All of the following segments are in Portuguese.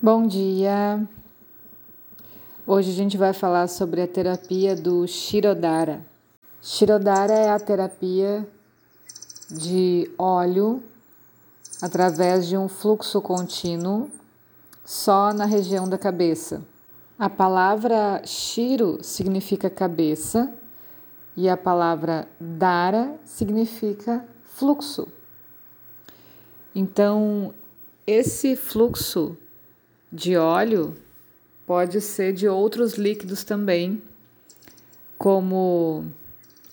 Bom dia! Hoje a gente vai falar sobre a terapia do Shirodara. Shirodara é a terapia de óleo através de um fluxo contínuo só na região da cabeça. A palavra Shiro significa cabeça e a palavra Dara significa fluxo. Então, esse fluxo de óleo pode ser de outros líquidos também, como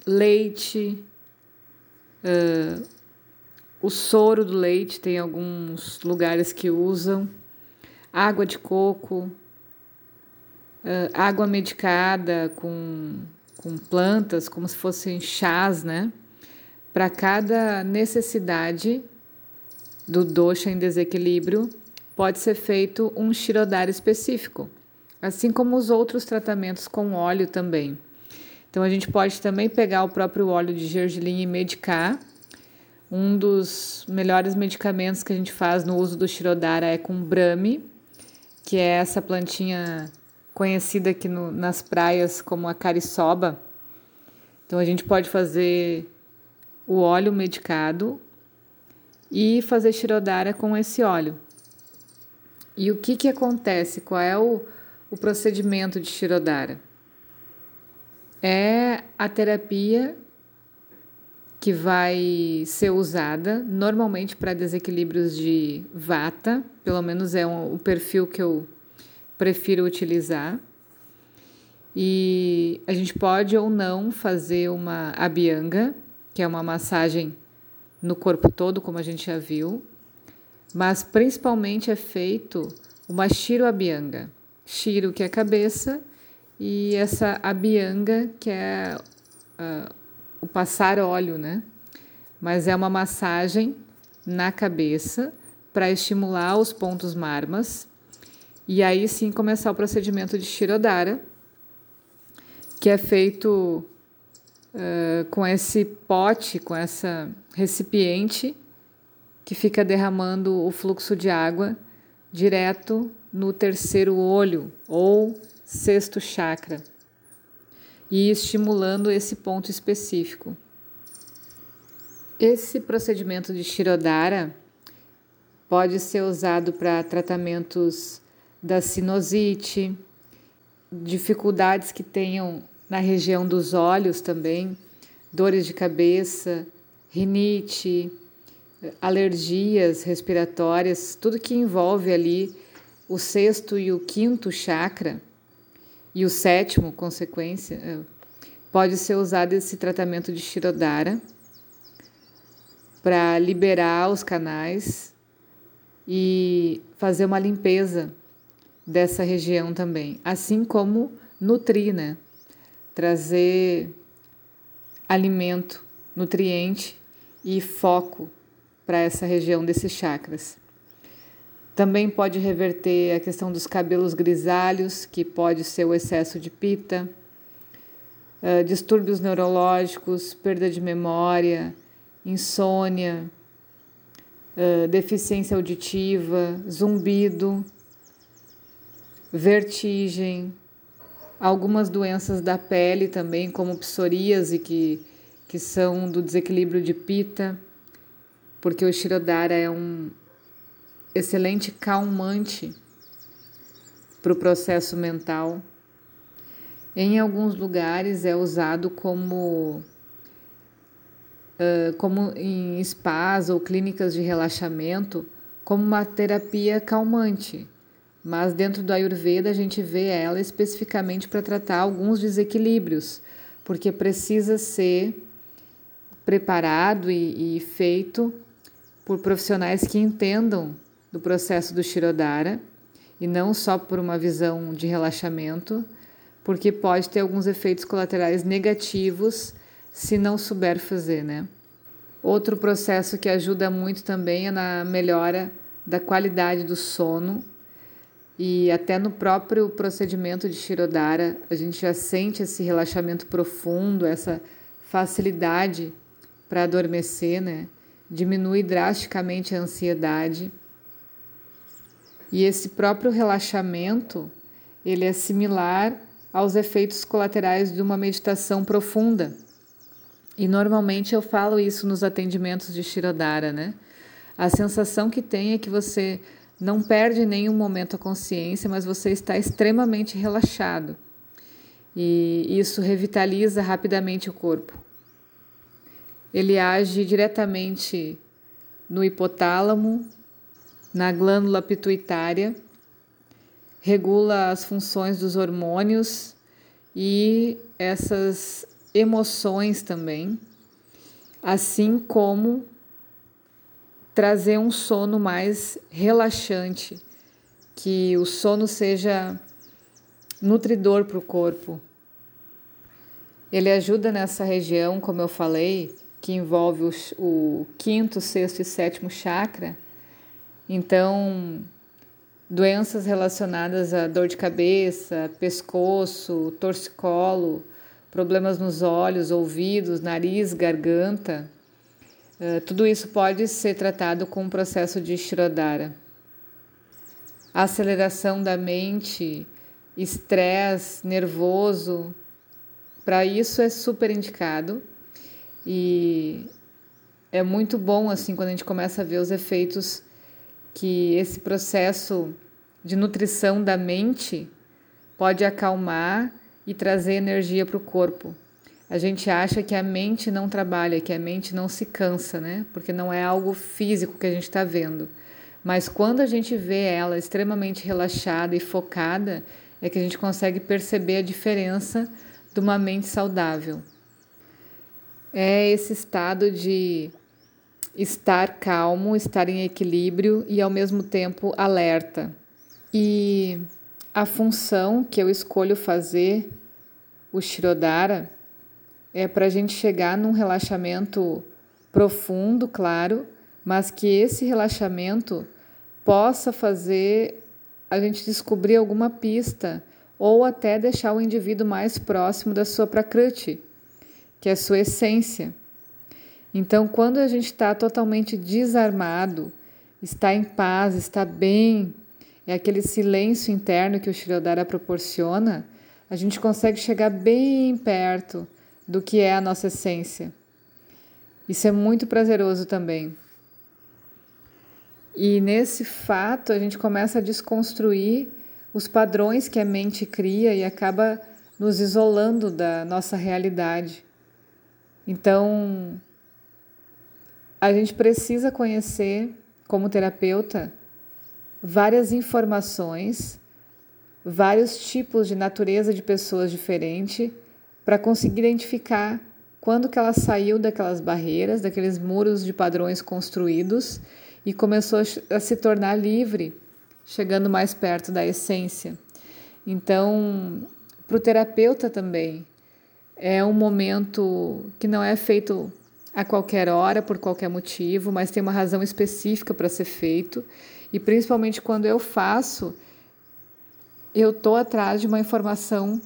leite, uh, o soro do leite, tem alguns lugares que usam, água de coco, uh, água medicada com, com plantas, como se fossem chás, né? Para cada necessidade do dosha em desequilíbrio, pode ser feito um shirodara específico, assim como os outros tratamentos com óleo também. Então a gente pode também pegar o próprio óleo de gergelim e medicar. Um dos melhores medicamentos que a gente faz no uso do shirodara é com brahmi, que é essa plantinha conhecida aqui no, nas praias como a cariçoba. Então a gente pode fazer o óleo medicado e fazer shirodara com esse óleo. E o que, que acontece? Qual é o, o procedimento de Shirodara? É a terapia que vai ser usada normalmente para desequilíbrios de vata, pelo menos é um, o perfil que eu prefiro utilizar. E a gente pode ou não fazer uma abhyanga, que é uma massagem no corpo todo, como a gente já viu, mas principalmente é feito uma Shiro Abhyanga. Shiro, que é cabeça, e essa Abhyanga, que é uh, o passar óleo, né? Mas é uma massagem na cabeça para estimular os pontos marmas e aí sim começar o procedimento de Shirodara, que é feito uh, com esse pote, com essa recipiente que fica derramando o fluxo de água direto no terceiro olho ou sexto chakra e estimulando esse ponto específico. Esse procedimento de Shirodara pode ser usado para tratamentos da sinusite, dificuldades que tenham na região dos olhos também, dores de cabeça, rinite, alergias respiratórias, tudo que envolve ali o sexto e o quinto chakra e o sétimo, consequência, é, pode ser usado esse tratamento de Shirodara para liberar os canais e fazer uma limpeza dessa região também, assim como nutrir, né? Trazer alimento, nutriente e foco para essa região desses chakras. Também pode reverter a questão dos cabelos grisalhos, que pode ser o excesso de pita, uh, distúrbios neurológicos, perda de memória, insônia, uh, deficiência auditiva, zumbido, vertigem, algumas doenças da pele também, como psoríase, que, que são do desequilíbrio de pita porque o Shirodara é um excelente calmante para o processo mental. Em alguns lugares é usado como, uh, como em spas ou clínicas de relaxamento, como uma terapia calmante. Mas dentro do Ayurveda a gente vê ela especificamente para tratar alguns desequilíbrios, porque precisa ser preparado e, e feito por profissionais que entendam do processo do Shirodara e não só por uma visão de relaxamento, porque pode ter alguns efeitos colaterais negativos se não souber fazer, né? Outro processo que ajuda muito também é na melhora da qualidade do sono e até no próprio procedimento de Shirodara a gente já sente esse relaxamento profundo, essa facilidade para adormecer, né? Diminui drasticamente a ansiedade E esse próprio relaxamento, ele é similar aos efeitos colaterais de uma meditação profunda. E normalmente eu falo isso nos atendimentos de Shirodara, né? A sensação que tem é que você não perde em nenhum momento a consciência, mas você está extremamente relaxado. E isso revitaliza rapidamente o corpo. Ele age diretamente no hipotálamo, na glândula pituitária, regula as funções dos hormônios e essas emoções também, assim como trazer um sono mais relaxante, que o sono seja nutridor para o corpo. Ele ajuda nessa região, como eu falei, que envolve o, o quinto, sexto e sétimo chakra. Então, doenças relacionadas a dor de cabeça, pescoço, torcicolo, problemas nos olhos, ouvidos, nariz, garganta, uh, tudo isso pode ser tratado com o processo de Shirodara. Aceleração da mente, estresse nervoso, para isso é super indicado e é muito bom assim quando a gente começa a ver os efeitos que esse processo de nutrição da mente pode acalmar e trazer energia para o corpo. A gente acha que a mente não trabalha, que a mente não se cansa, né? Porque não é algo físico que a gente está vendo. Mas quando a gente vê ela extremamente relaxada e focada, é que a gente consegue perceber a diferença de uma mente saudável. É esse estado de estar calmo, estar em equilíbrio e ao mesmo tempo alerta. E a função que eu escolho fazer, o Shirodara, é para a gente chegar num relaxamento profundo, claro, mas que esse relaxamento possa fazer a gente descobrir alguma pista ou até deixar o indivíduo mais próximo da sua prakriti, que é sua essência. Então, quando a gente está totalmente desarmado, está em paz, está bem, é aquele silêncio interno que o Shirodara proporciona, a gente consegue chegar bem perto do que é a nossa essência. Isso é muito prazeroso também. E nesse fato, a gente começa a desconstruir os padrões que a mente cria e acaba nos isolando da nossa realidade. Então, a gente precisa conhecer, como terapeuta, várias informações, vários tipos de natureza de pessoas diferentes, para conseguir identificar quando que ela saiu daquelas barreiras, daqueles muros de padrões construídos e começou a se tornar livre, chegando mais perto da essência. Então, para o terapeuta também, é um momento que não é feito a qualquer hora, por qualquer motivo, mas tem uma razão específica para ser feito. E principalmente quando eu faço, eu estou atrás de uma informação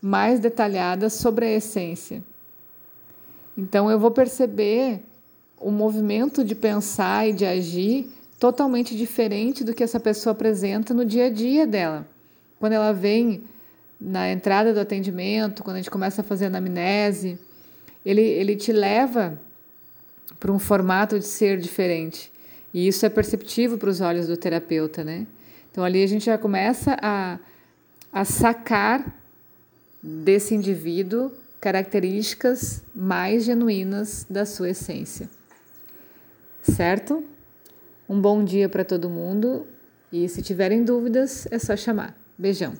mais detalhada sobre a essência. Então eu vou perceber o movimento de pensar e de agir totalmente diferente do que essa pessoa apresenta no dia a dia dela. Quando ela vem na entrada do atendimento, quando a gente começa a fazer anamnese, ele, ele te leva para um formato de ser diferente. E isso é perceptível para os olhos do terapeuta, né? Então ali a gente já começa a, a sacar desse indivíduo características mais genuínas da sua essência. Certo? Um bom dia para todo mundo e se tiverem dúvidas é só chamar. Beijão.